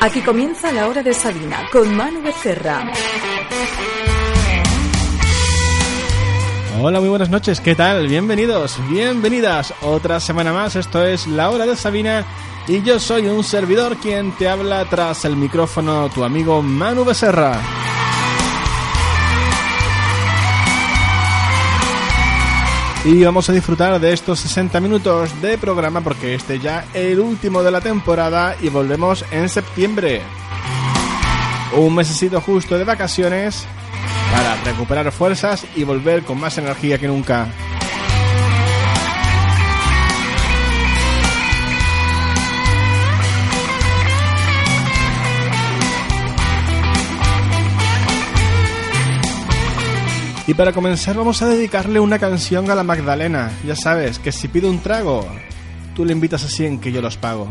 Aquí comienza la hora de Sabina con Manu Becerra. Hola, muy buenas noches, ¿qué tal? Bienvenidos, bienvenidas. Otra semana más, esto es La Hora de Sabina y yo soy un servidor quien te habla tras el micrófono, tu amigo Manu Becerra. Y vamos a disfrutar de estos 60 minutos de programa porque este ya el último de la temporada y volvemos en septiembre. Un mesecito justo de vacaciones para recuperar fuerzas y volver con más energía que nunca. Y para comenzar vamos a dedicarle una canción a la Magdalena. Ya sabes que si pido un trago, tú le invitas a 100 que yo los pago.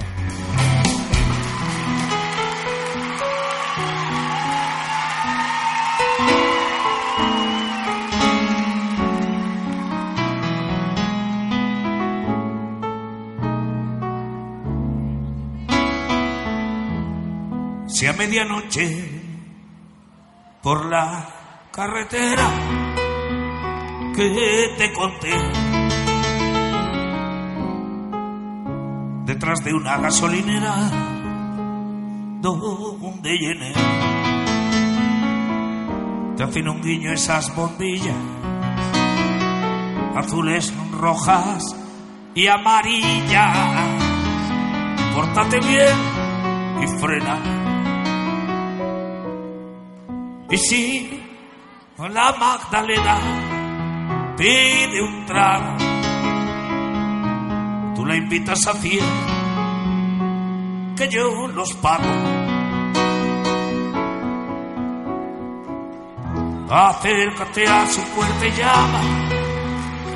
Si a medianoche por la carretera que te conté. Detrás de una gasolinera donde llené. Te hacen un guiño esas bombillas, azules, rojas y amarillas. Pórtate bien y frena. Y si la Magdalena pide un trago. Tú la invitas a cien, que yo los pago. Acércate a su puerta y llama,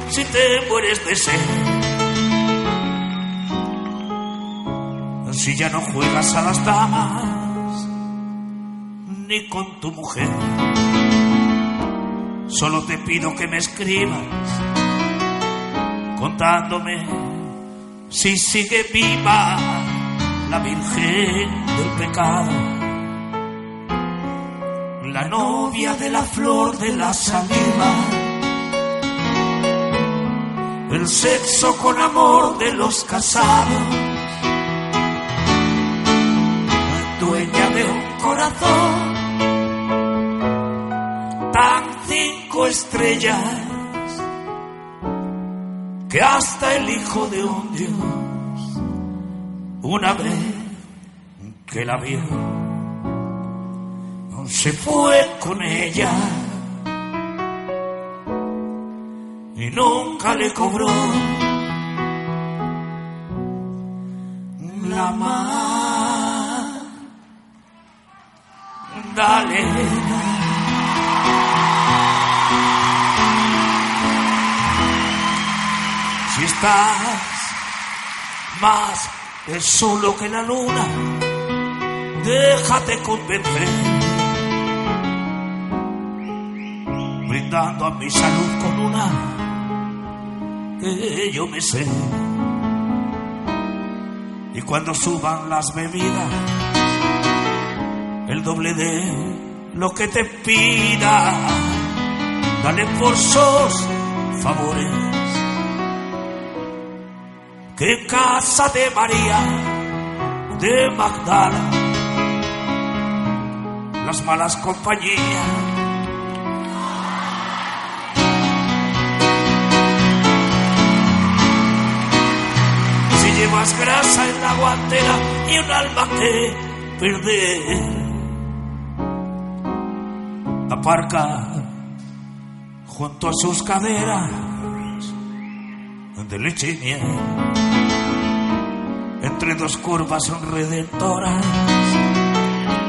si te mueres de sed. Si ya no juegas a las damas, ni con tu mujer. Solo te pido que me escribas contándome si sigue viva la Virgen del pecado, la novia de la flor de la saliva, el sexo con amor de los casados, dueña de un corazón tan estrellas que hasta el hijo de un dios una vez que la vio se fue con ella y nunca le cobró la Magdalena. Si estás más es solo que la luna, déjate convencer. Brindando a mi salud con una que yo me sé. Y cuando suban las bebidas, el doble de lo que te pida, dale por sos favores que casa de María, de Magdala, las malas compañías. Si llevas grasa en la guantera y un alma que perder, aparca junto a sus caderas de leche y miel entre dos curvas redentoras,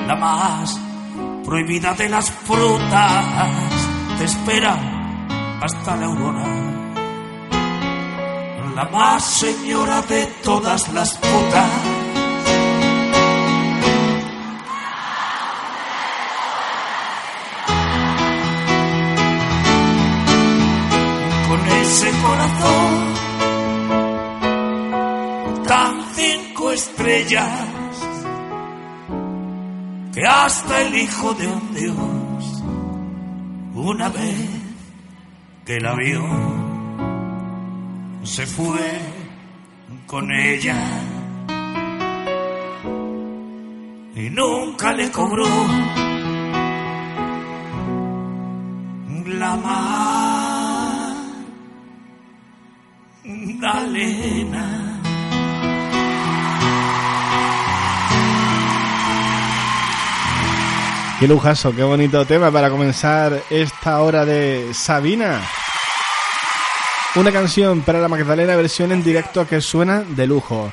la más prohibida de las frutas, te espera hasta la aurora. La más señora de todas las putas. Con ese corazón estrellas que hasta el hijo de un dios una vez que la vio se fue con ella y nunca le cobró la Magdalena. Qué lujazo, qué bonito tema para comenzar esta hora de Sabina. Una canción para la Magdalena versión en directo que suena de lujo.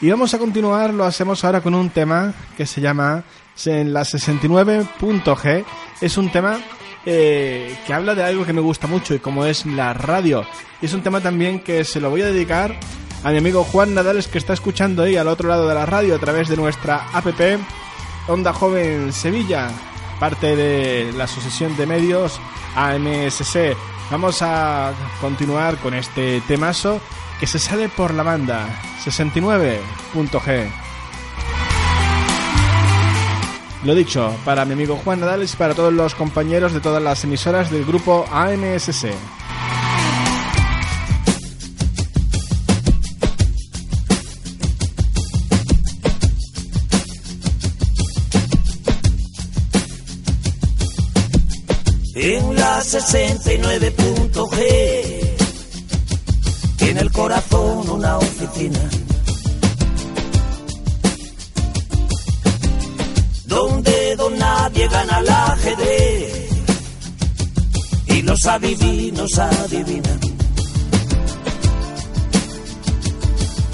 Y vamos a continuar, lo hacemos ahora con un tema que se llama en la 69.g. Es un tema eh, que habla de algo que me gusta mucho y como es la radio. Es un tema también que se lo voy a dedicar a mi amigo Juan Nadales que está escuchando ahí al otro lado de la radio a través de nuestra app Onda Joven Sevilla, parte de la Asociación de Medios AMSC. Vamos a continuar con este temazo que se sale por la banda 69.g. Lo dicho, para mi amigo Juan Nadales y para todos los compañeros de todas las emisoras del grupo AMSC. 69.g. En el corazón una oficina. Donde don nadie gana el ajedrez. Y los adivinos adivinan.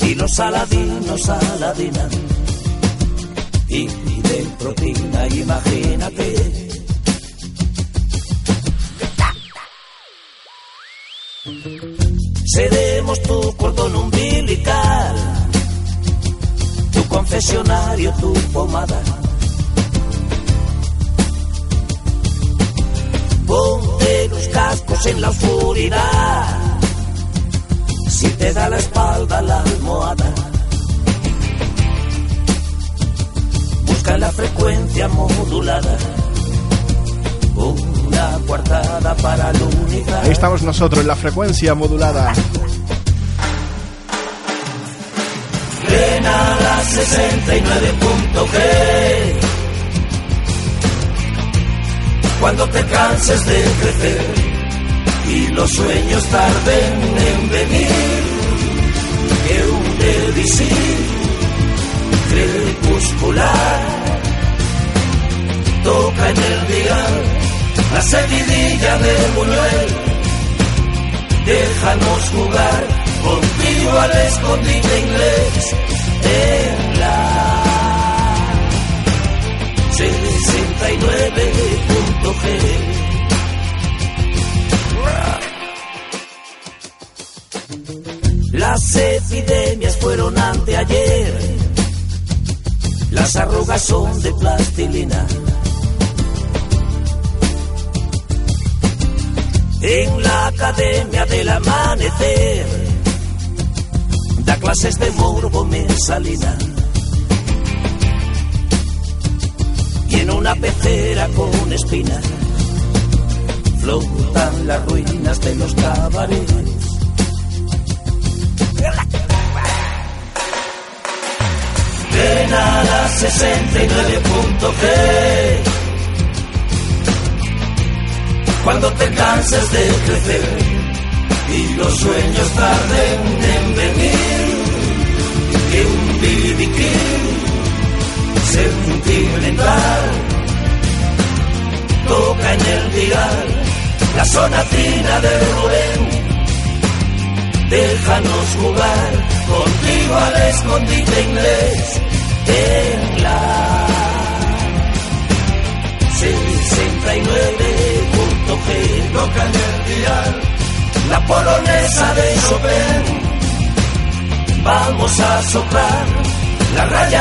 Y los aladinos aladinan. Y de proteína, imagínate Seremos tu cordón umbilical, tu confesionario, tu pomada. Ponte los cascos en la oscuridad, si te da la espalda la almohada. Busca la frecuencia modulada una cuartada para la. Ahí estamos nosotros en la frecuencia modulada. Ven a la 69.g. Cuando te canses de crecer y los sueños tarden en venir, que un devisir crepuscular toca en el dial la seguidilla de Buñuel. Déjanos jugar contigo al escondite inglés en la 69.g. Las epidemias fueron anteayer, las arrugas son de plastilina en la Academia del Amanecer. Da clases de morbo mesalina. Y en una pecera con espinas flotan las ruinas de los cabarets. Ven a la 69.g cuando te canses de crecer y los sueños tarden en venir. Que un BBQ sentimental toca en el dial la sonatina de Rubén. Déjanos jugar contigo al escondite inglés en la 69 que toca dial, la polonesa de Chopin. Vamos a soplar la raya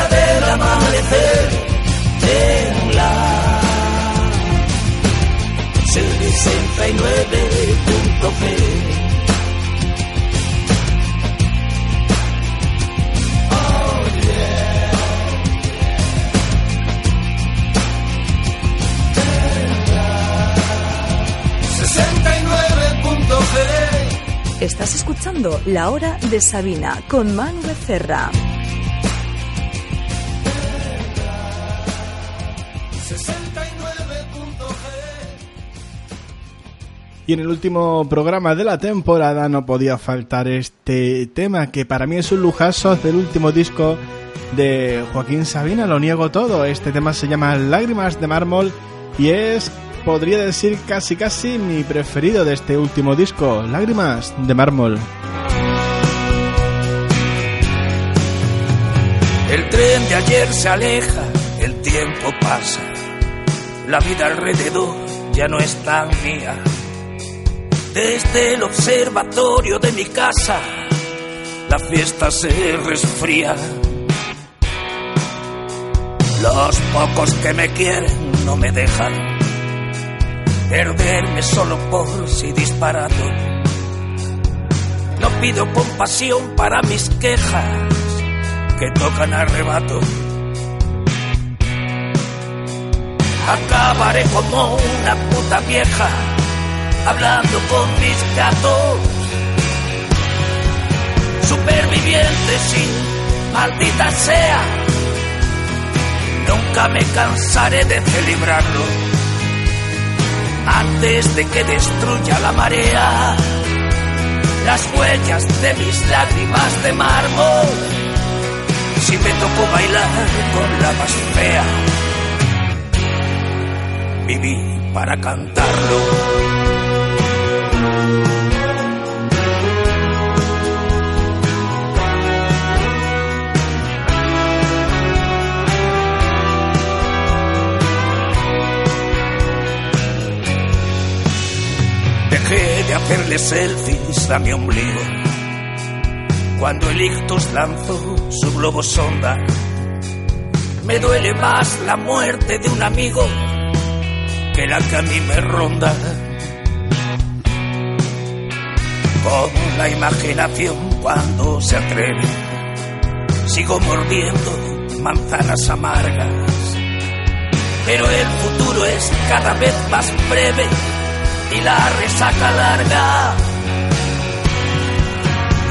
La Hora de Sabina con Manu Becerra. Y en el último programa de la temporada no podía faltar este tema que para mí es un lujazo del último disco de Joaquín Sabina, lo niego todo. Este tema se llama Lágrimas de mármol y es, podría decir, casi casi mi preferido de este último disco, Lágrimas de mármol. El tren de ayer se aleja, el tiempo pasa, la vida alrededor ya no es tan mía. Desde el observatorio de mi casa, la fiesta se resfría. Los pocos que me quieren no me dejan perderme solo por si disparado. No pido compasión para mis quejas que tocan arrebato. Acabaré como una puta vieja hablando con mis gatos. Superviviente, sí, maldita sea Nunca me cansaré de celebrarlo antes de que destruya la marea las huellas de mis lágrimas de mármol. Si me tocó bailar con la más fea, viví para cantarlo. Hacerle selfies a mi ombligo. Cuando el ictus lanzó su globo sonda, me duele más la muerte de un amigo que la que a mí me ronda. Con la imaginación cuando se atreve, sigo mordiendo manzanas amargas. Pero el futuro es cada vez más breve y la resaca larga.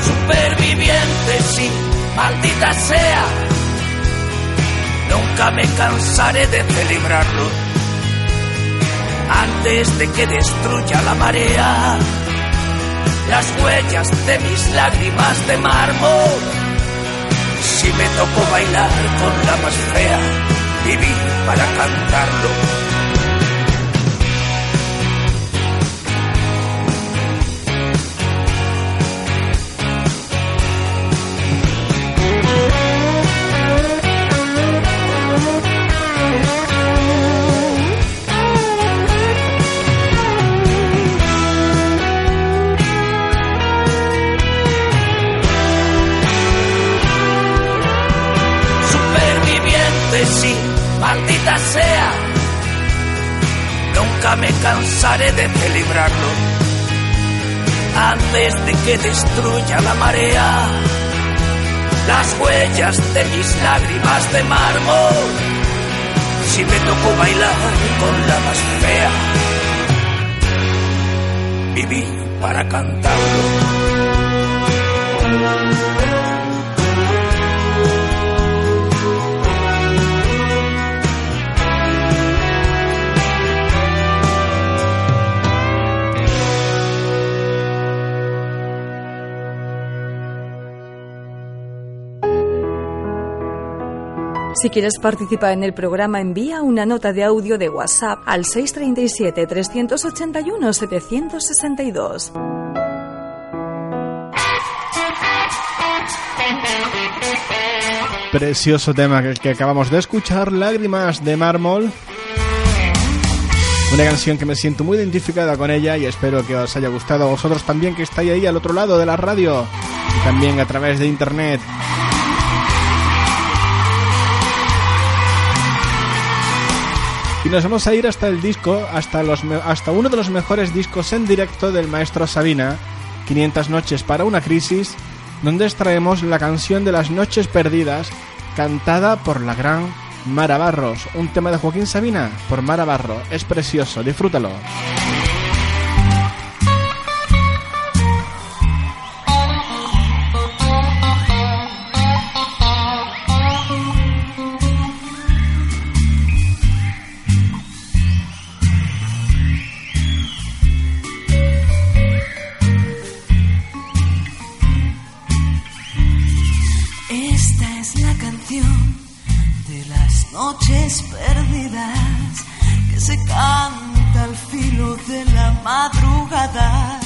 Superviviente, sí, maldita sea. Nunca me cansaré de celebrarlo antes de que destruya la marea las huellas de mis lágrimas de mármol. Si me tocó bailar con la más fea, viví para cantarlo antes de que destruya la marea las huellas de mis lágrimas de mármol. Si me tocó bailar con la más fea, viví para cantarlo. Si quieres participar en el programa, envía una nota de audio de WhatsApp al 637-381-762. Precioso tema que, acabamos de escuchar, Lágrimas de Mármol. Una canción que me siento muy identificada con ella y espero que os haya gustado a vosotros también que estáis ahí al otro lado de la radio y también a través de internet. Y nos vamos a ir hasta el disco, hasta, los, hasta uno de los mejores discos en directo del maestro Sabina, 500 noches para una crisis, donde extraemos la canción de las noches perdidas, cantada por la gran Mara Barros, un tema de Joaquín Sabina por Mara Barro. Es precioso, disfrútalo. Se canta al filo de la madrugada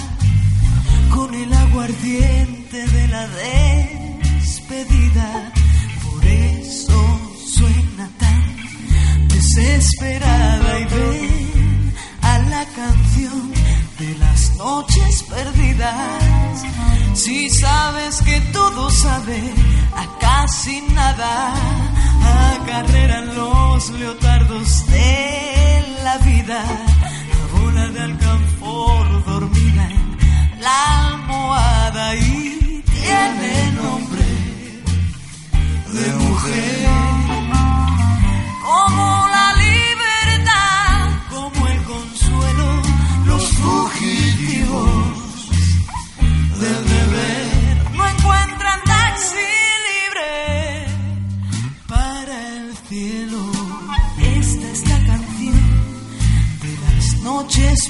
con el aguardiente de la despedida. Por eso suena tan desesperada y ven a la canción de las noches perdidas. Si sabes que todo sabe a casi nada, acarreran los leotardos de la vida, la bola de alcanfor dormida la almohada y tiene nombre de mujer.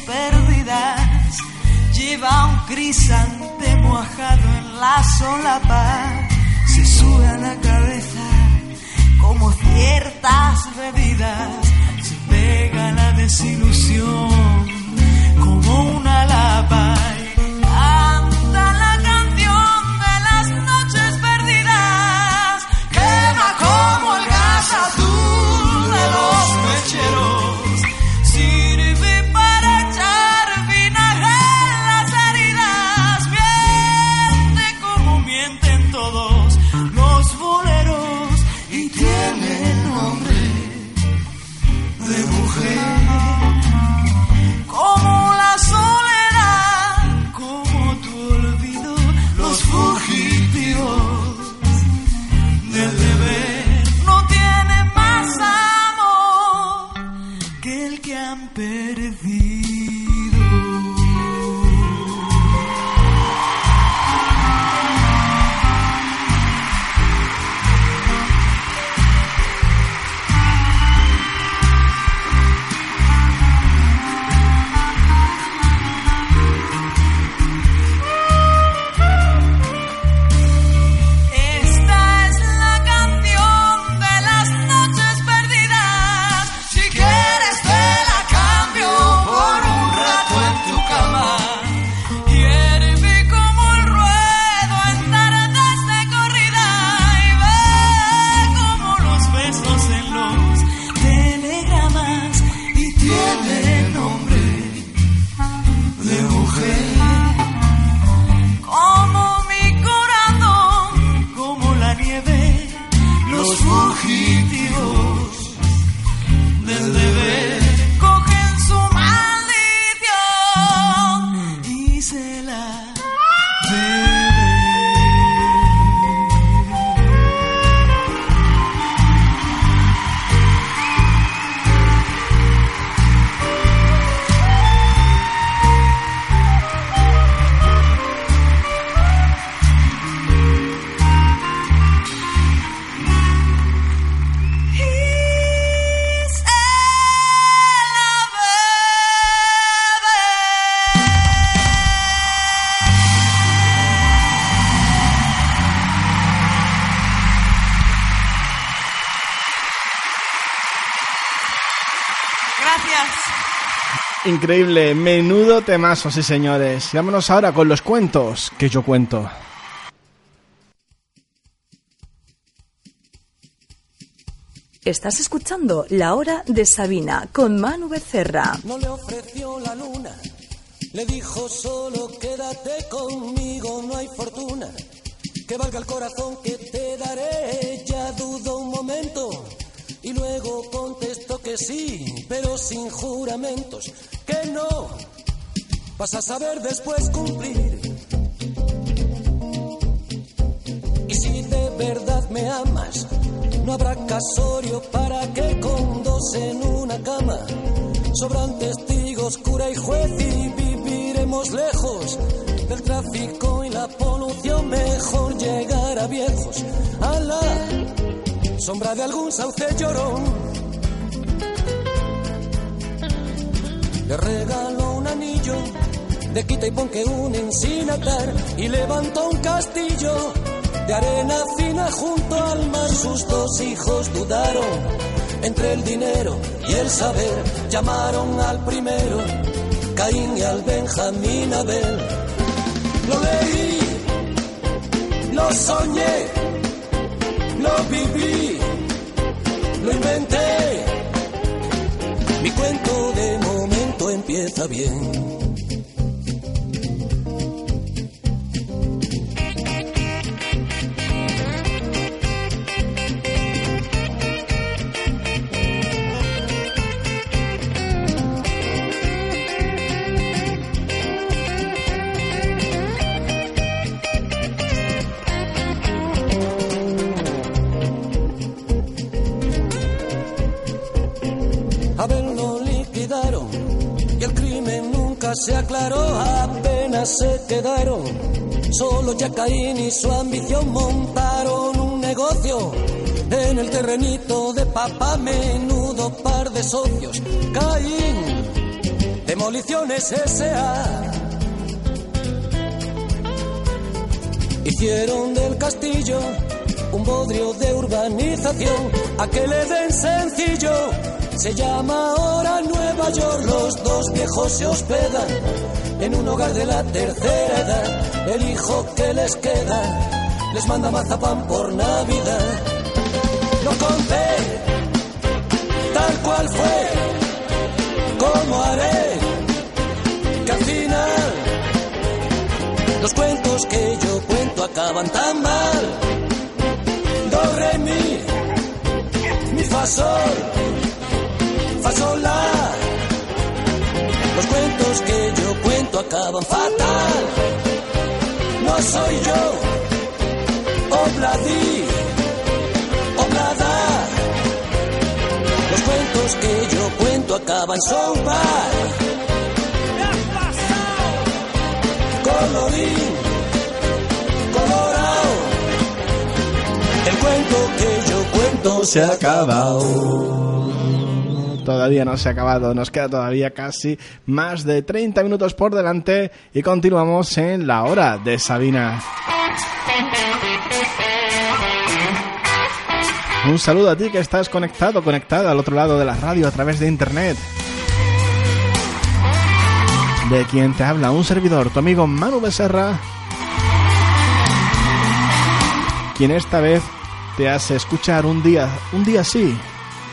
Perdidas. Lleva un crisantemo ajado en la solapa. Se sube a la cabeza como ciertas bebidas. Se pega la desilusión como una lapa. Que han perdido. Increíble, menudo temazo, sí señores. Y vámonos ahora con los cuentos que yo cuento. Estás escuchando La Hora de Sabina con Manu Becerra. No le ofreció la luna, le dijo solo quédate conmigo, no hay fortuna que valga el corazón que te daré. Ya dudo un momento y luego contestó que sí, pero sin juramentos, que no. Vas a saber después cumplir. Y si de verdad me amas, no habrá casorio para que con dos en una cama sobran testigos, cura y juez y viviremos lejos del tráfico y la polución. Mejor llegar a viejos a la sombra de algún sauce llorón. Regaló un anillo de quita y pon que unen sin y levantó un castillo de arena fina junto al mar. Sus dos hijos dudaron Entre el dinero y el saber llamaron al primero, Caín y al Benjamín Abel. Lo leí, lo soñé, lo viví, lo inventé. Mi cuento empieza bien. Se aclaró, apenas se quedaron. Solo ya Caín y su ambición montaron un negocio en el terrenito de papá, menudo par de socios. Caín, demoliciones S.A. Hicieron del castillo un bodrio de urbanización, a que le den sencillo. Se llama ahora Nueva York, los dos viejos se hospedan en un hogar de la tercera edad. El hijo que les queda les manda mazapán por Navidad. Lo conté tal cual fue, como haré que al final los cuentos que yo cuento acaban tan mal. Do, mi, mi, fa, cuentos que yo cuento acaban fatal. No soy yo, obladí, oblada. Los cuentos que yo cuento acaban so bad. Colorín, colorado. El cuento que yo cuento se ha acabado. Todavía no se ha acabado, nos queda todavía casi más de 30 minutos por delante y continuamos en la hora de Sabina. Un saludo a ti que estás conectado, conectada al otro lado de la radio a través de internet. De quien te habla un servidor, tu amigo Manu Becerra, quien esta vez te hace escuchar un día, un día sí,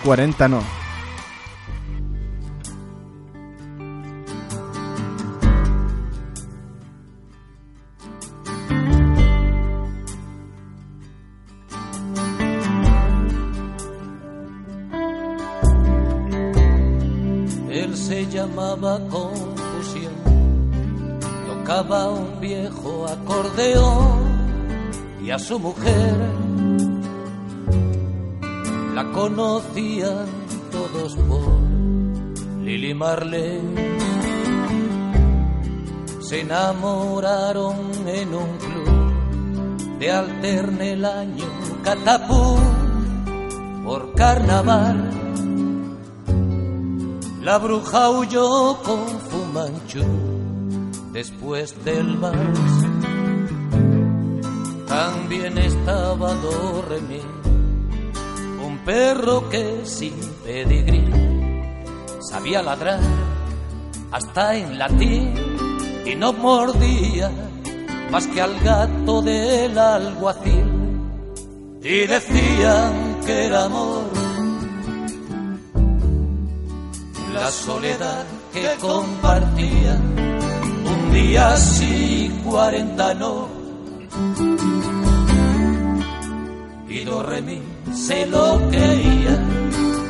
40 no. Se llamaba Confusión, tocaba un viejo acordeón y a su mujer la conocían todos por Lili Marley. Se enamoraron en un club de alterne el año Catapú por carnaval. La bruja huyó con Fumanchu después del vals. También estaba Doremi, un perro que sin pedigrí sabía ladrar hasta en latín y no mordía más que al gato del alguacil. Y decían que era amor la soledad que compartían un día sí, cuarenta no. Y do re mi se lo creía,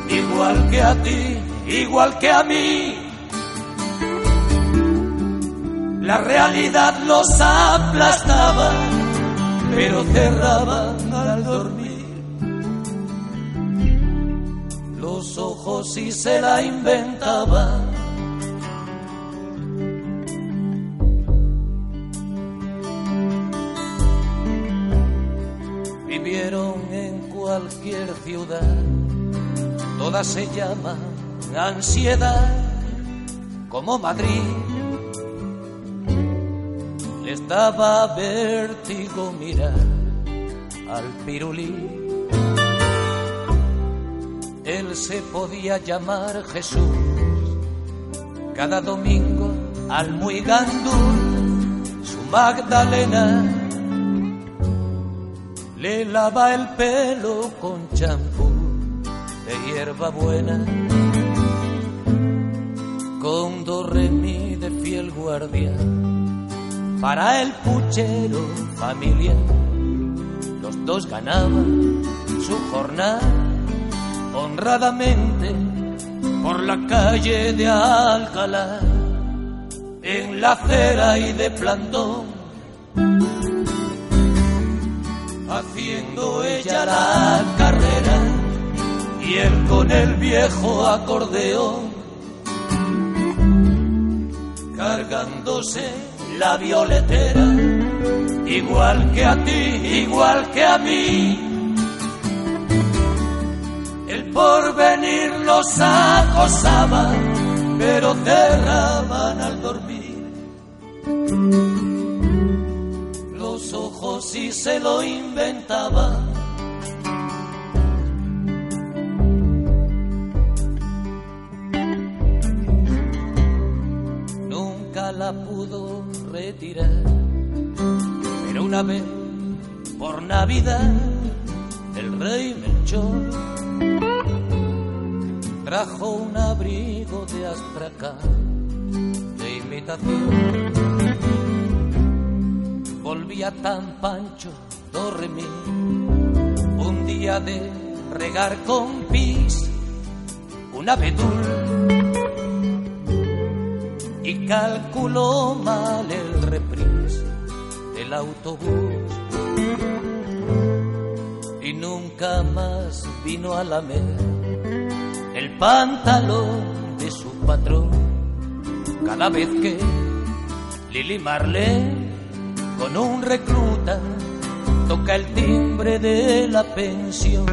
igual que a ti, igual que a mí. La realidad los aplastaba, pero cerraban al dormir los ojos y se la inventaba. Vivieron en cualquier ciudad, todas se llaman ansiedad, como Madrid. Les daba vértigo mirar al pirulí él se podía llamar Jesús. Cada domingo al muy gandul, su Magdalena le lava el pelo con champú de hierba buena, con do re mi de fiel guardián para el puchero familiar. Los dos ganaban su jornada honradamente por la calle de Alcalá, en la acera y de plantón, haciendo ella la carrera y él con el viejo acordeón, cargándose la violetera, igual que a ti, igual que a mí el porvenir los acosaba, pero cerraban al dormir los ojos y se lo inventaban. Nunca la pudo retirar, pero una vez por Navidad el rey Melchor trajo un abrigo de astracán de imitación. Volvía tan pancho dormí un día de regar con pis un abedul y calculó mal el reprise del autobús y nunca más vino a la mesa pantalón de su patrón. Cada vez que Lili Marlene con un recluta toca el timbre de la pensión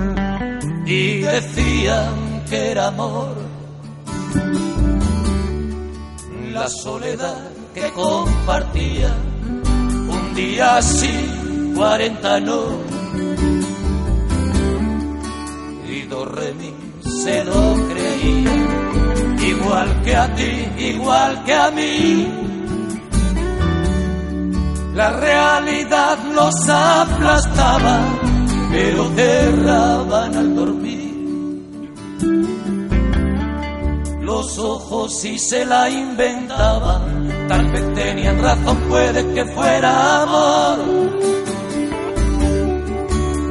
y decían que era amor. La soledad que compartía un día sí, cuarenta no. Y do re mi se lo creía, igual que a ti, igual que a mí. La realidad los aplastaba, pero cerraban al dormir. Los ojos si se la inventaban, tal vez tenían razón, puede que fuera amor.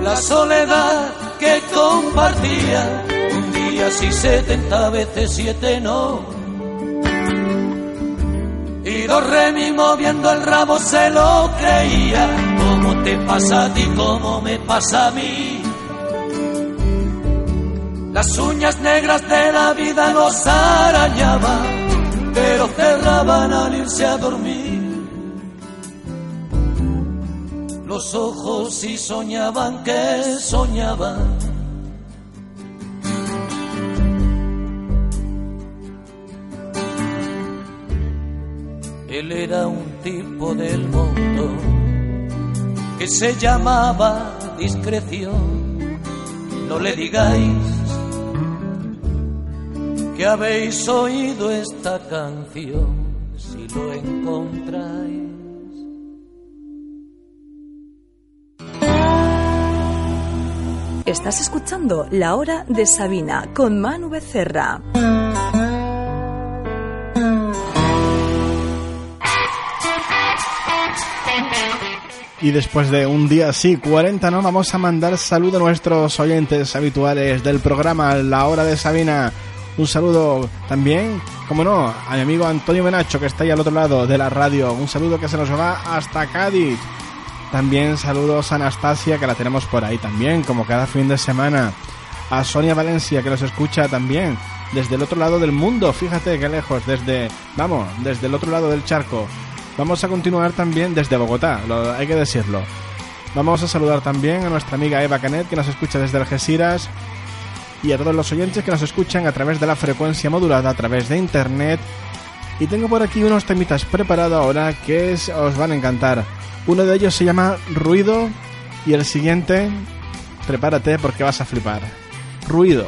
La soledad que compartía un día sí setenta veces siete no. Y dos remi moviendo el rabo se lo creía. Como te pasa a ti como me pasa a mí las uñas negras de la vida los arañaban pero cerraban al irse a dormir. Los ojos y soñaban que soñaban. Él era un tipo del mundo que se llamaba discreción. No le digáis que habéis oído esta canción si lo encontráis. Estás escuchando La Hora de Sabina con Manu Becerra. Y después de un día así, 40, ¿no? Vamos a mandar saludo a nuestros oyentes habituales del programa La Hora de Sabina. Un saludo también, como no, a mi amigo Antonio Benacho, que está ahí al otro lado de la radio. Un saludo que se nos va hasta Cádiz. También saludos a Anastasia, que la tenemos por ahí también, como cada fin de semana. A Sonia Valencia, que nos escucha también desde el otro lado del mundo. Fíjate qué lejos, desde, vamos, desde el otro lado del charco. Vamos a continuar también desde Bogotá, lo, hay que decirlo. Vamos a saludar también a nuestra amiga Eva Canet, que nos escucha desde Algeciras. Y a todos los oyentes que nos escuchan a través de la frecuencia modulada, a través de internet. Y tengo por aquí unos temitas preparados ahora que es- os van a encantar. Uno de ellos se llama Ruido y el siguiente, prepárate porque vas a flipar. Ruido.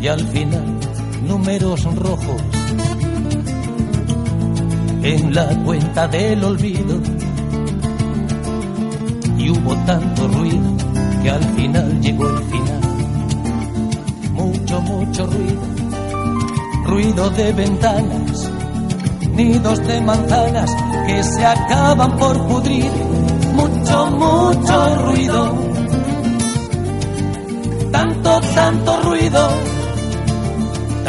Y al final, números rojos en la cuenta del olvido. Y hubo tanto ruido que al final llegó el final. Mucho, mucho ruido. Ruido de ventanas, nidos de manzanas que se acaban por pudrir. Mucho, mucho ruido. Tanto, tanto ruido.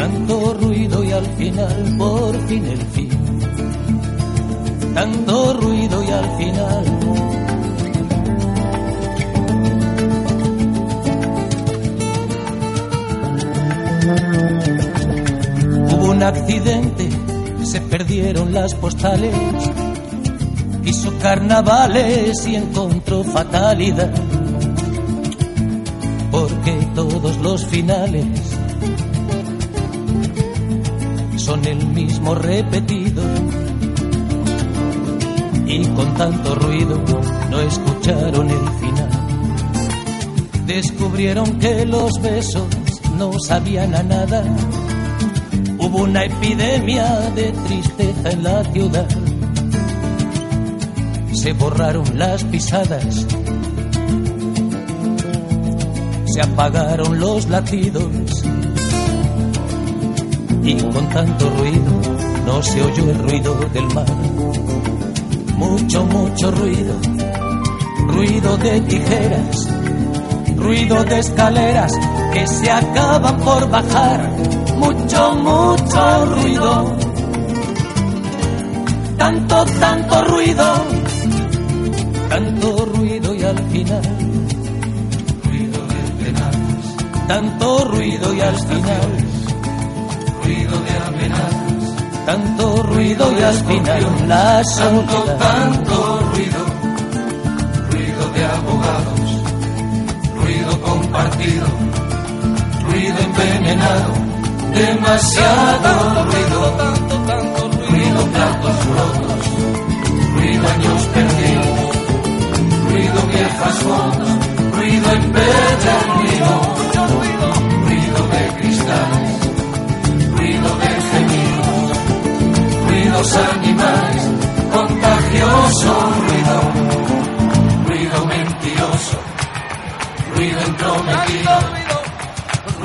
Tanto ruido y al final, por fin el fin. Tanto ruido y al final. Hubo un accidente, se perdieron las postales. Hizo carnavales y encontró fatalidad. Porque todos los finales el mismo repetido. Y con tanto ruido no escucharon el final. Descubrieron que los besos no sabían a nada. Hubo una epidemia de tristeza en la ciudad. Se borraron las pisadas. Se apagaron los latidos. Y con tanto ruido no se oyó el ruido del mar. Mucho, mucho ruido. Ruido de tijeras. Ruido de escaleras que se acaban por bajar. Mucho, mucho ruido. Tanto, tanto ruido. Tanto ruido y al final. Ruido de penas. Tanto ruido y al final. Ruido de amenazas. Tanto ruido final la soledad. tanto ruido, ruido de abogados, ruido compartido, ruido envenenado, demasiado ruido, tanto, tanto ruido, ruido platos rotos, ruido años perdidos, ruido viejas fotos, ruido empedernido, ruidos animales, contagioso ruido, ruido mentiroso, ruido entrometido,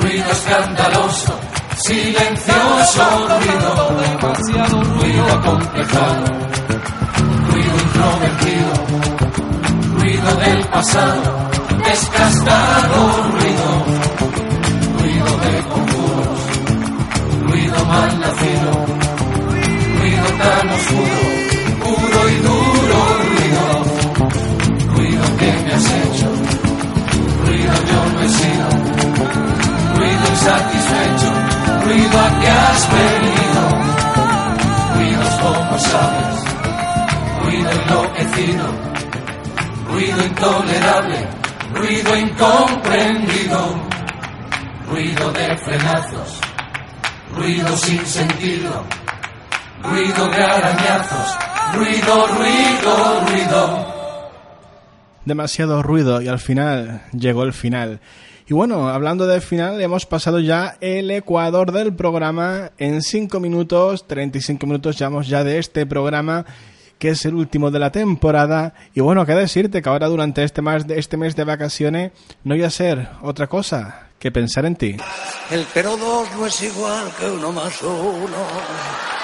ruido escandaloso, silencioso ruido, demasiado ruido acomplejado, ruido introvertido, ruido del pasado, descastado ruido, ruido de conjuros, ruido mal nacido, tan oscuro, puro y duro ruido, ruido que me has hecho, ruido yo no he sido, ruido insatisfecho, ruido a que has venido, ruidos como sabes, ruido enloquecido, ruido intolerable, ruido incomprendido, ruido de frenazos, ruido sin sentido, ruido de arañazos, ruido, ruido, ruido. demasiado ruido y al final llegó el final. Y bueno, hablando del final, hemos pasado ya el ecuador del programa. En 5 minutos, 35 minutos llevamos ya de este programa, que es el último de la temporada. Y bueno, qué decirte que ahora durante este mes de, este mes de vacaciones no voy a hacer otra cosa que pensar en ti. El pero dos no es igual que uno más uno.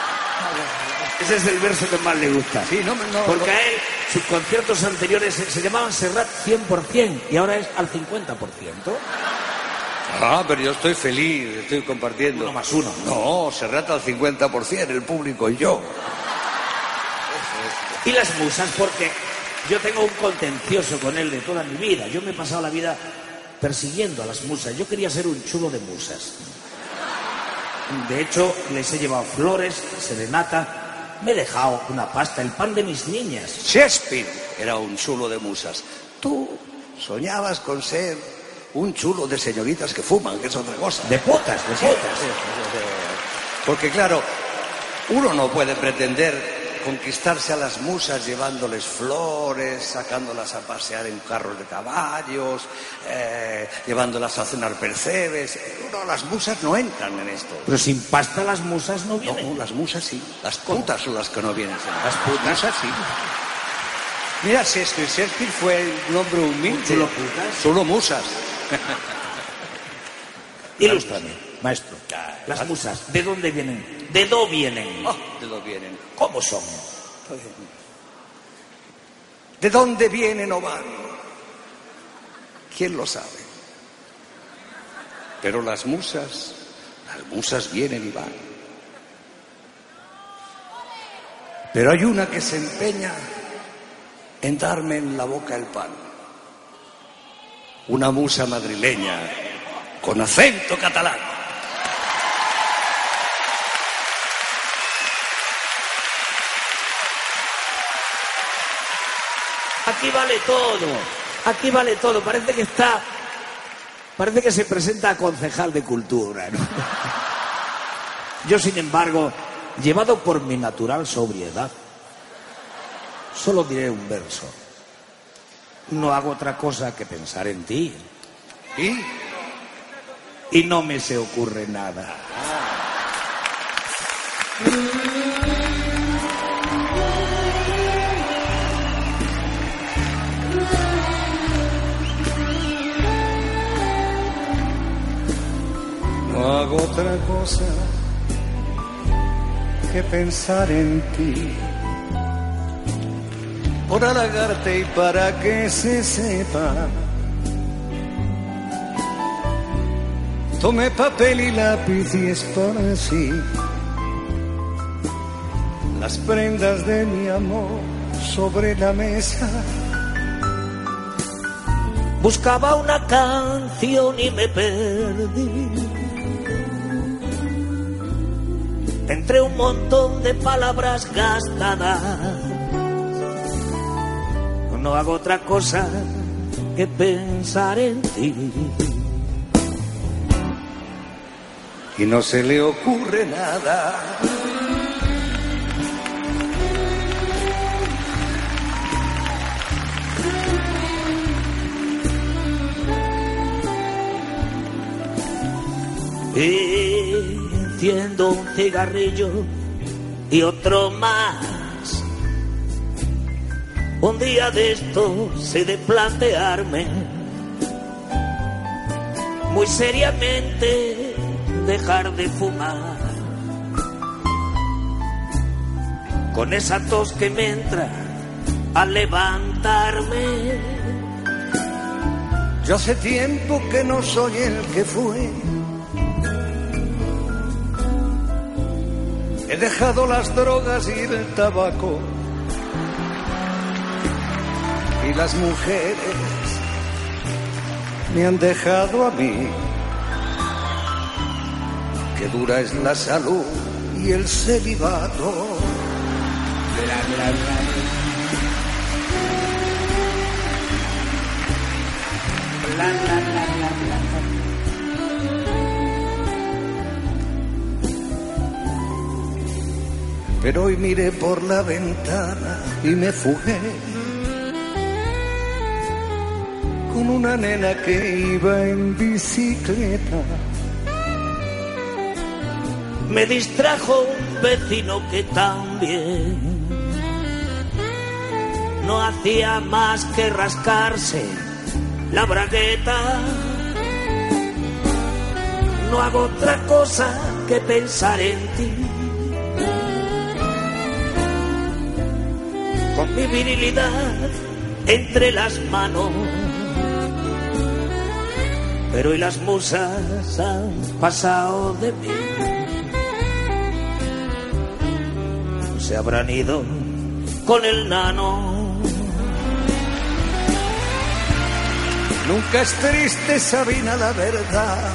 Ese es el verso que más le gusta. Sí, no, no, Porque no. a él, sus conciertos anteriores se, se llamaban Serrat 100% y ahora es al 50%. Ah, pero yo estoy feliz, estoy compartiendo. Uno más uno. No, se rata al 50%, el público y yo. Y las musas, porque yo tengo un contencioso con él de toda mi vida. Yo me he pasado la vida persiguiendo a las musas. Yo quería ser un chulo de musas. De hecho, les he llevado flores, serenata, me he dejado una pasta, el pan de mis niñas. Shakespeare era un chulo de musas. Tú soñabas con ser un chulo de señoritas que fuman, que es otra cosa. De putas, de putas. sí, sí, sí. Porque claro, uno no puede pretender conquistarse a las musas llevándoles flores, sacándolas a pasear en carros de caballos, eh, llevándolas a cenar percebes. No, las musas no entran en esto. Pero sin pasta las musas no No, vienen. las musas sí. Las putas son las que no vienen. Las putas. musas sí. Mira, Shakespeare. Shakespeare fue un hombre humilde. chulo putas. Solo musas. Ilústrame, maestro. Las musas, ¿de dónde vienen? ¿De dónde vienen? Oh, ¿De dónde vienen? ¿Cómo son? ¿De dónde vienen o van? ¿Quién lo sabe? Pero las musas, las musas vienen y van. Pero hay una que se empeña en darme en la boca el pan. Una musa madrileña con acento catalán. Aquí vale todo. Aquí vale todo. Parece que está. Parece que se presenta a concejal de cultura. ¿no? Yo, sin embargo, llevado por mi natural sobriedad, solo diré un verso. No hago otra cosa que pensar en ti. ¿Y? Y no me se ocurre nada. No hago otra cosa que pensar en ti. Por halagarte y para que se sepa. Tomé papel y lápiz y esparcí las prendas de mi amor sobre la mesa. Buscaba una canción y me perdí. Entre un montón de palabras gastadas. No hago otra cosa que pensar en ti. y no se le ocurre nada. Enciendo un cigarrillo y otro más. Un día de esto sé de plantearme muy seriamente dejar de fumar. Con esa tos que me entra al levantarme. Yo hace tiempo que no soy el que fue. He dejado las drogas y el tabaco. Y las mujeres me han dejado a mí. Que dura es la salud y el celibato. Pero hoy miré por la ventana y me fugué con una nena que iba en bicicleta. Me distrajo un vecino que también no hacía más que rascarse la bragueta. No hago otra cosa que pensar en ti. Mi virilidad entre las manos. Pero hoy las musas han pasado de mí. Se habrán ido con el nano. Nunca es triste, Sabina, la verdad.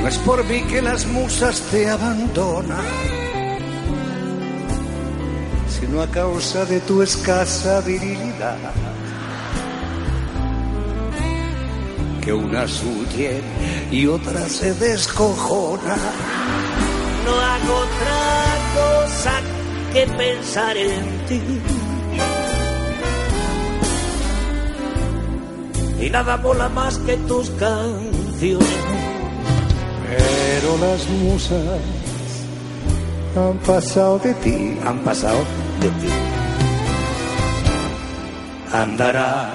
No es por mí que las musas te abandonan, sino a causa de tu escasa virilidad. Que unas huyen y otras se descojonan. No hago otra cosa que pensar en ti. Y nada mola más que tus canciones. Pero las musas han pasado de ti, Han pasado de ti. andarán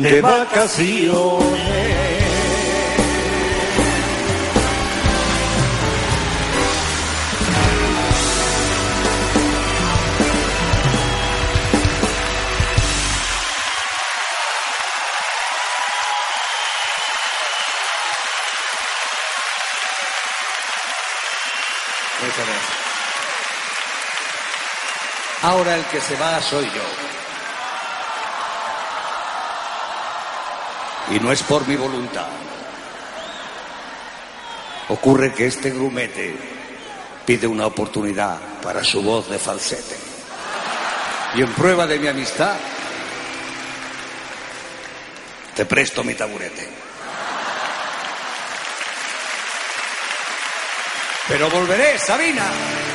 de vacaciones. Ahora el que se va soy yo. Y no es por mi voluntad. Ocurre que este grumete pide una oportunidad para su voz de falsete. Y en prueba de mi amistad, te presto mi taburete. Pero volveré, Sabina.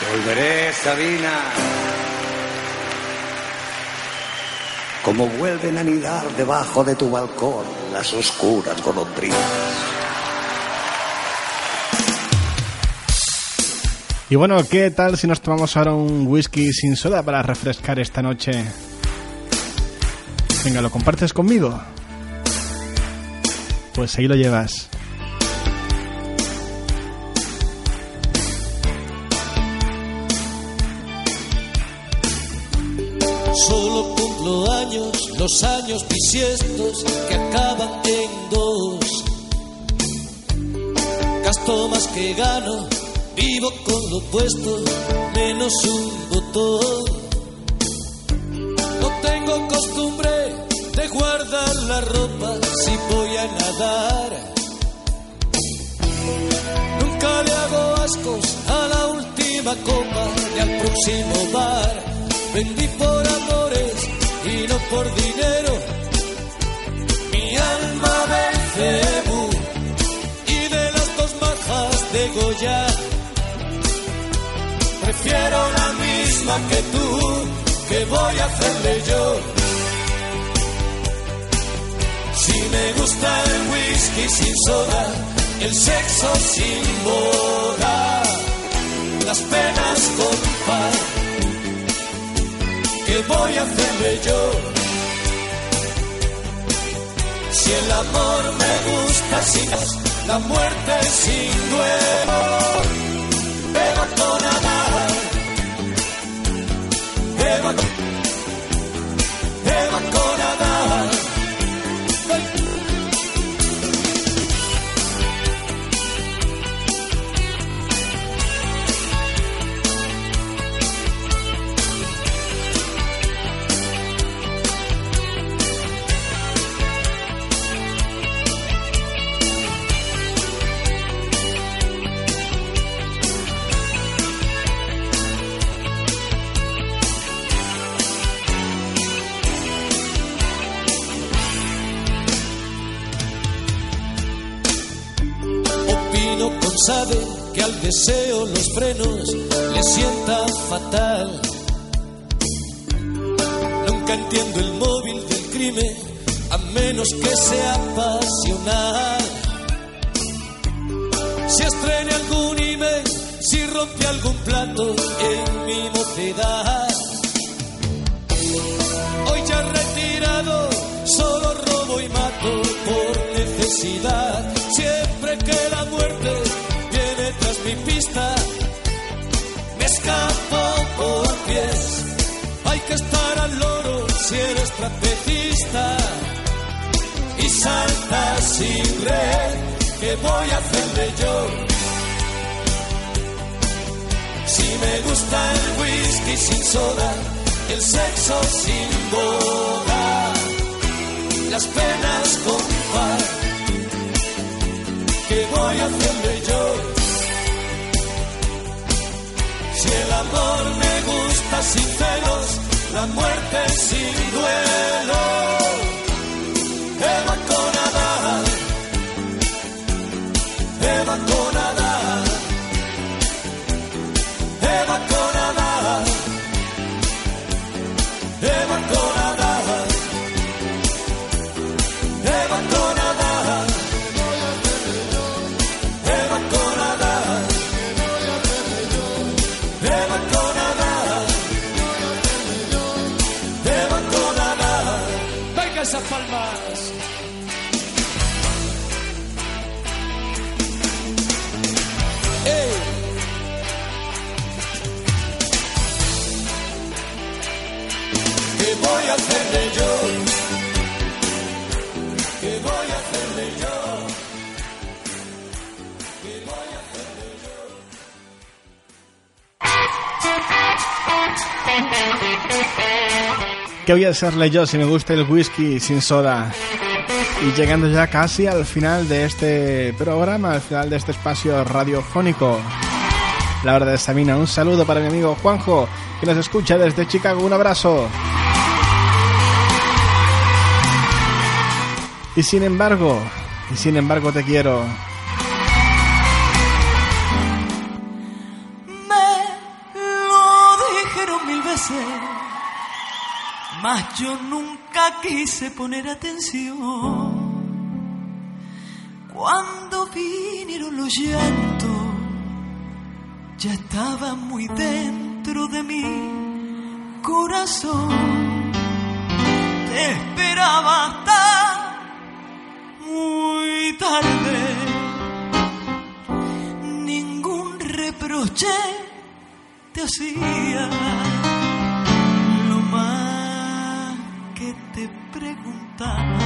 Volveré, Sabina. Como vuelven a anidar debajo de tu balcón las oscuras golondrinas. Y bueno, ¿qué tal si nos tomamos ahora un whisky sin soda para refrescar esta noche? Venga, ¿lo compartes conmigo? Pues ahí lo llevas. Solo cumplo años, los años bisiestos que acaban en dos. Gasto más que gano, vivo con lo puesto, menos un botón. No tengo costumbre de guardar la ropa si voy a nadar. Nunca le hago ascos a la última copa ni al próximo bar. Vendí por y no por dinero. Mi alma del cebú y de las dos majas de Goya. Prefiero la misma que tú, que voy a hacerle yo. Si me gusta el whisky sin soda, el sexo sin boda, las penas con par ¿qué voy a hacerle yo? Si el amor me gusta sin más, la muerte sin duelo, beba con amar, beba, beba con amar. Que al deseo los frenos le sientan fatal. Nunca entiendo el móvil del crimen a menos que sea pasional. Si estrene algún email, si rompe algún plato en mi mocedad. Hoy ya retirado, solo robo y mato por necesidad. Trapecista y salta sin red. ¿Qué voy a hacerle yo? Si me gusta el whisky sin soda, el sexo sin boda, las penas con par, ¿qué voy a hacerle yo? Si el amor me gusta sin celos, la muerte sin duelo, Eva ¿Qué voy a hacerle yo? ¿Qué voy a hacerle yo? ¿Qué voy a hacerle yo si me gusta el whisky sin soda? Y llegando ya casi al final de este programa, al final de este espacio radiofónico. La hora de Sabina, un saludo para mi amigo Juanjo, que nos escucha desde Chicago, un abrazo. Y sin embargo, y sin embargo te quiero. Me lo dijeron mil veces, mas yo nunca quise poner atención. Cuando vinieron los llantos, ya estaba muy dentro de mi corazón. Te esperaba hasta muy tarde ningún reproche te hacía. Lo más que te preguntaba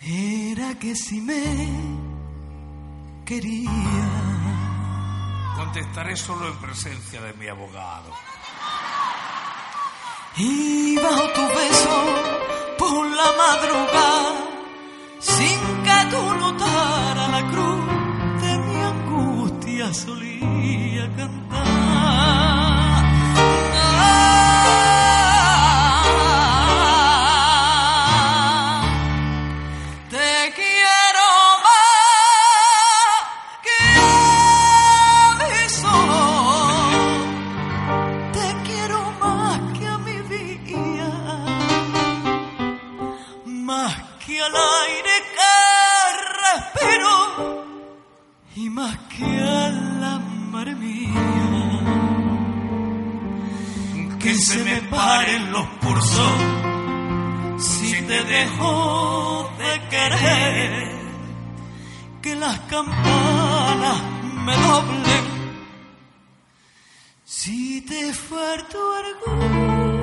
era que si me quería. Contestaré solo en presencia de mi abogado. Y bajo tu beso la madrugada, sin que tú notaras la cruz de mi angustia, solía cantar. Y más que a la mar mía. Que se me paren los pulsos Si te dejo de querer, que las campanas me doblen. Si te falto alguna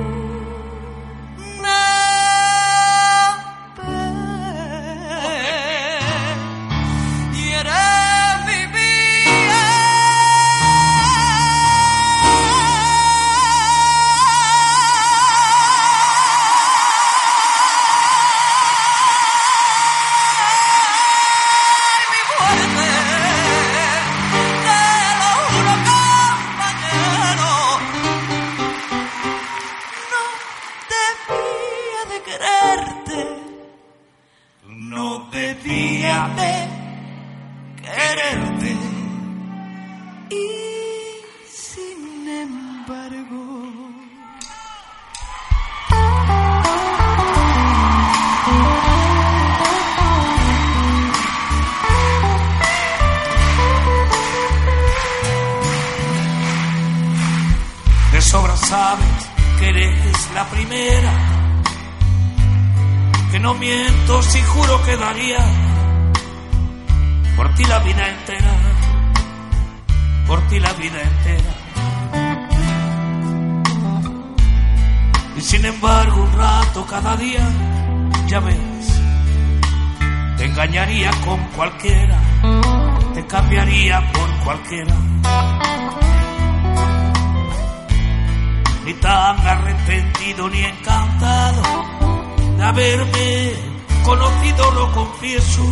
conocido, lo confieso.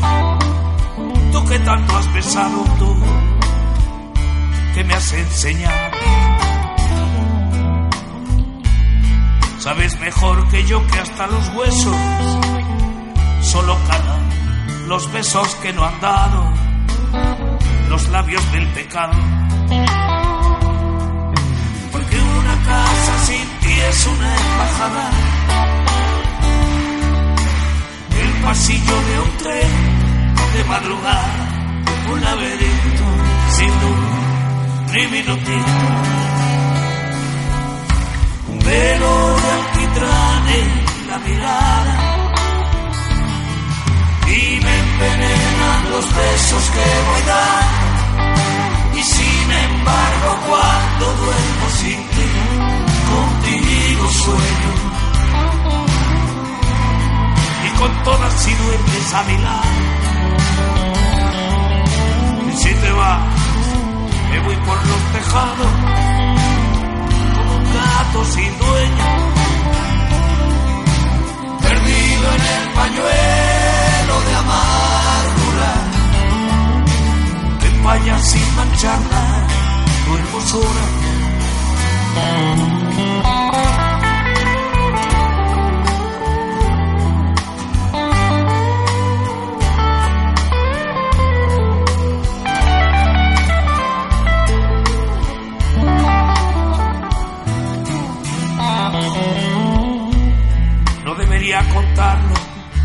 Tú que tanto has besado, tú que me has enseñado. Sabes mejor que yo que hasta los huesos solo calan los besos que no han dado, los labios del pecado. Porque una casa sin ti es una embajada, pasillo de un tren de madrugada, un laberinto sin luz ni minutito un velo de alquitrán en la mirada y me envenenan los besos que voy dando. Y sin embargo cuando duermo sin ti contigo sueño con todas si duermes a mi lado y si te vas me voy por los tejados gato sin dueño, perdido en el pañuelo de amargura, que empaña sin mancharla tu hermosura.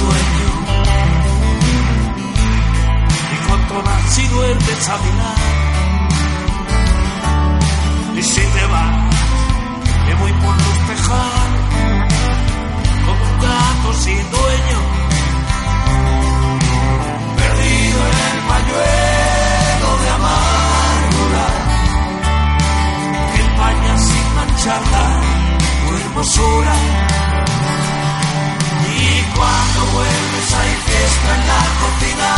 sueño. Y con todas si duermes a. Y si te vas, me voy por los tejados, como un gato sin dueño. Perdido en el pañuelo de amargura que empaña sin mancharla tu hermosura. Cuando vuelves hay fiesta en la cocina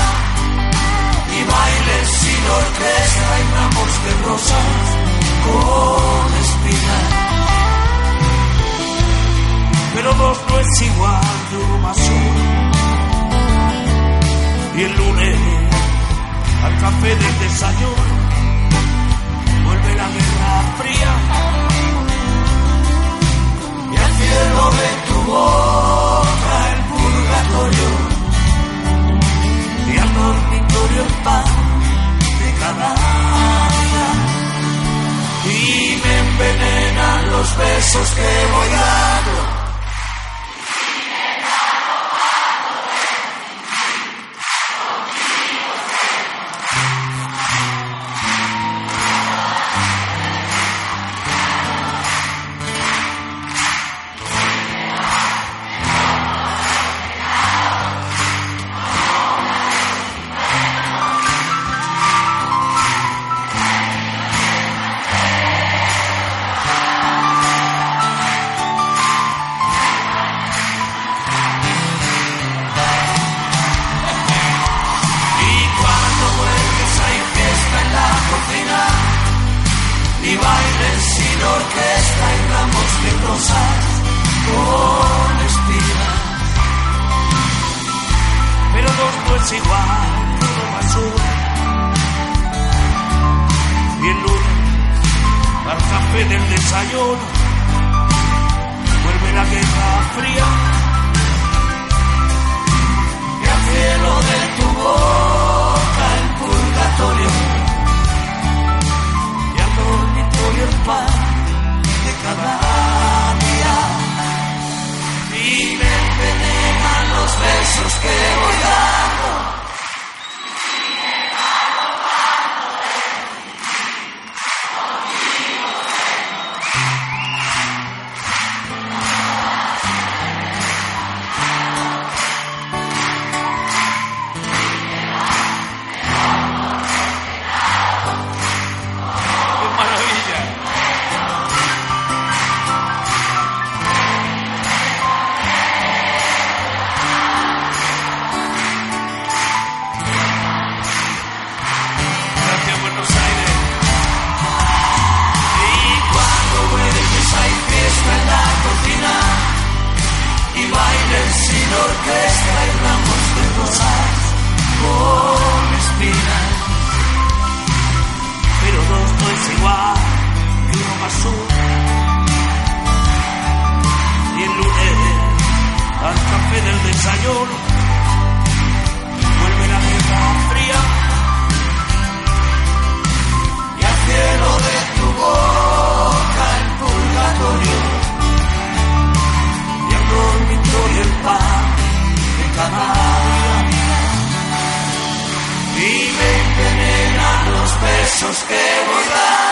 y bailes sin orquesta y ramos de rosas con espinas. Pero dos no es igual de uno más uno. Y el lunes al café del desayuno vuelve la guerra fría y al cielo de tu el y al dormitorio el pan de cada y me envenenan los besos que voy café del desayuno, vuelve la guerra fría. Y al cielo de tu boca el purgatorio. Y al dormitorio el pan de cada día y me envenenan los besos que voy. Qué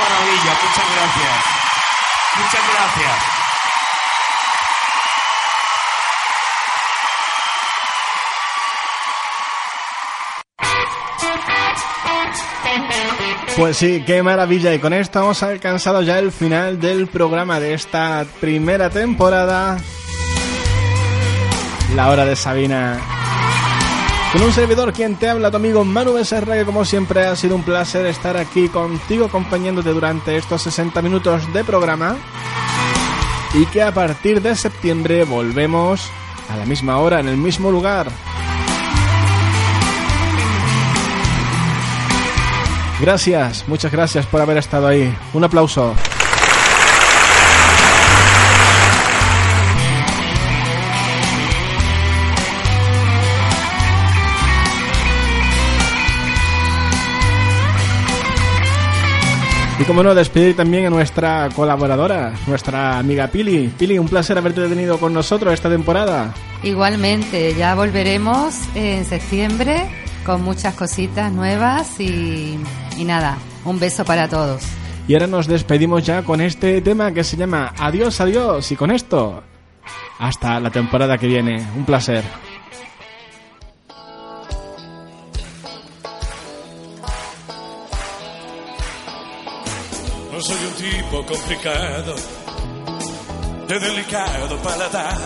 maravilla, muchas gracias. Muchas gracias. Pues sí, qué maravilla. Y con esto hemos alcanzado ya el final del programa de esta primera temporada. La hora de Sabina. Con un servidor quien te habla, tu amigo Manu Becerra, que como siempre ha sido un placer estar aquí contigo acompañándote durante estos 60 minutos de programa. Y que a partir de septiembre volvemos a la misma hora, en el mismo lugar. Gracias, muchas gracias por haber estado ahí. Un aplauso. Y como no, despedir también a nuestra colaboradora, nuestra amiga Pili. Pili, un placer haberte tenido con nosotros esta temporada. Igualmente, ya volveremos en septiembre con muchas cositas nuevas y, y nada, un beso para todos. Y ahora nos despedimos ya con este tema que se llama Adiós, adiós. Y con esto, hasta la temporada que viene. Un placer. Complicado, de delicado paladar.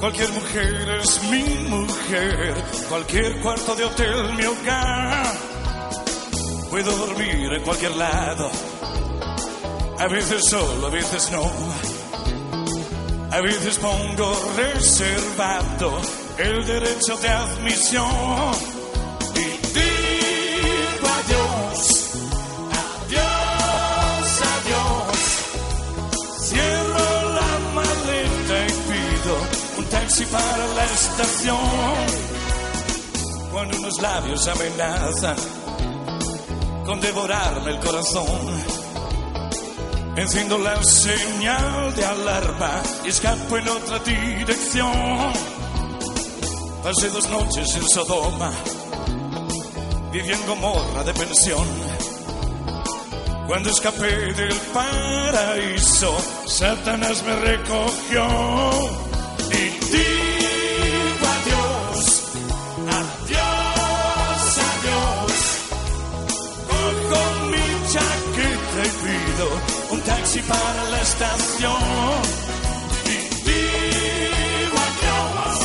Cualquier mujer es mi mujer, cualquier cuarto de hotel mi hogar. Puedo dormir en cualquier lado, a veces solo, a veces no. A veces pongo reservado el derecho de admisión. Para la estación. Cuando unos labios amenazan con devorarme el corazón. Enciendo la señal de alarma y escapo en otra dirección. Pasé dos noches en Sodoma, viví en Gomorra de pensión. Cuando escapé del paraíso, Satanás me recogió y pido un taxi para la estación. Y digo adiós,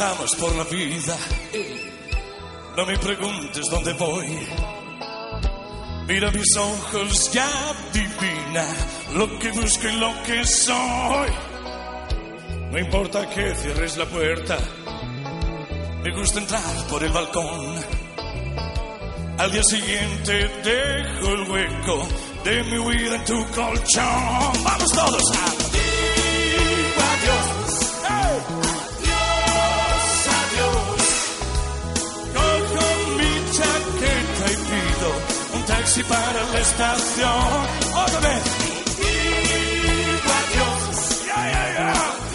por la vida, no me preguntes dónde voy. Mira mis ojos, ya adivina lo que busco y lo que soy. No importa que cierres la puerta, me gusta entrar por el balcón. Al día siguiente dejo el hueco de mi vida en tu colchón. Vamos todos a taxi para la estación. Otra vez. Digo adiós. Adiós,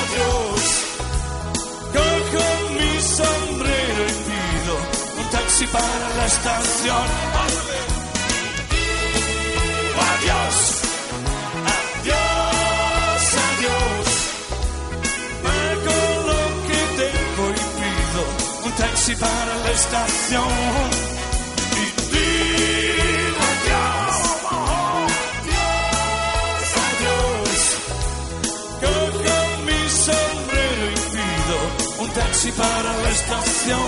adiós. Cojo mi sombrero y pido un taxi para la estación. Otra vez. Adiós, adiós, adiós. Pago lo que tengo y un taxi para la estación. Taxi para la estación.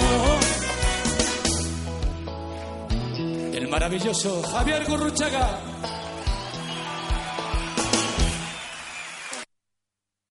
El maravilloso Javier Gurruchaga.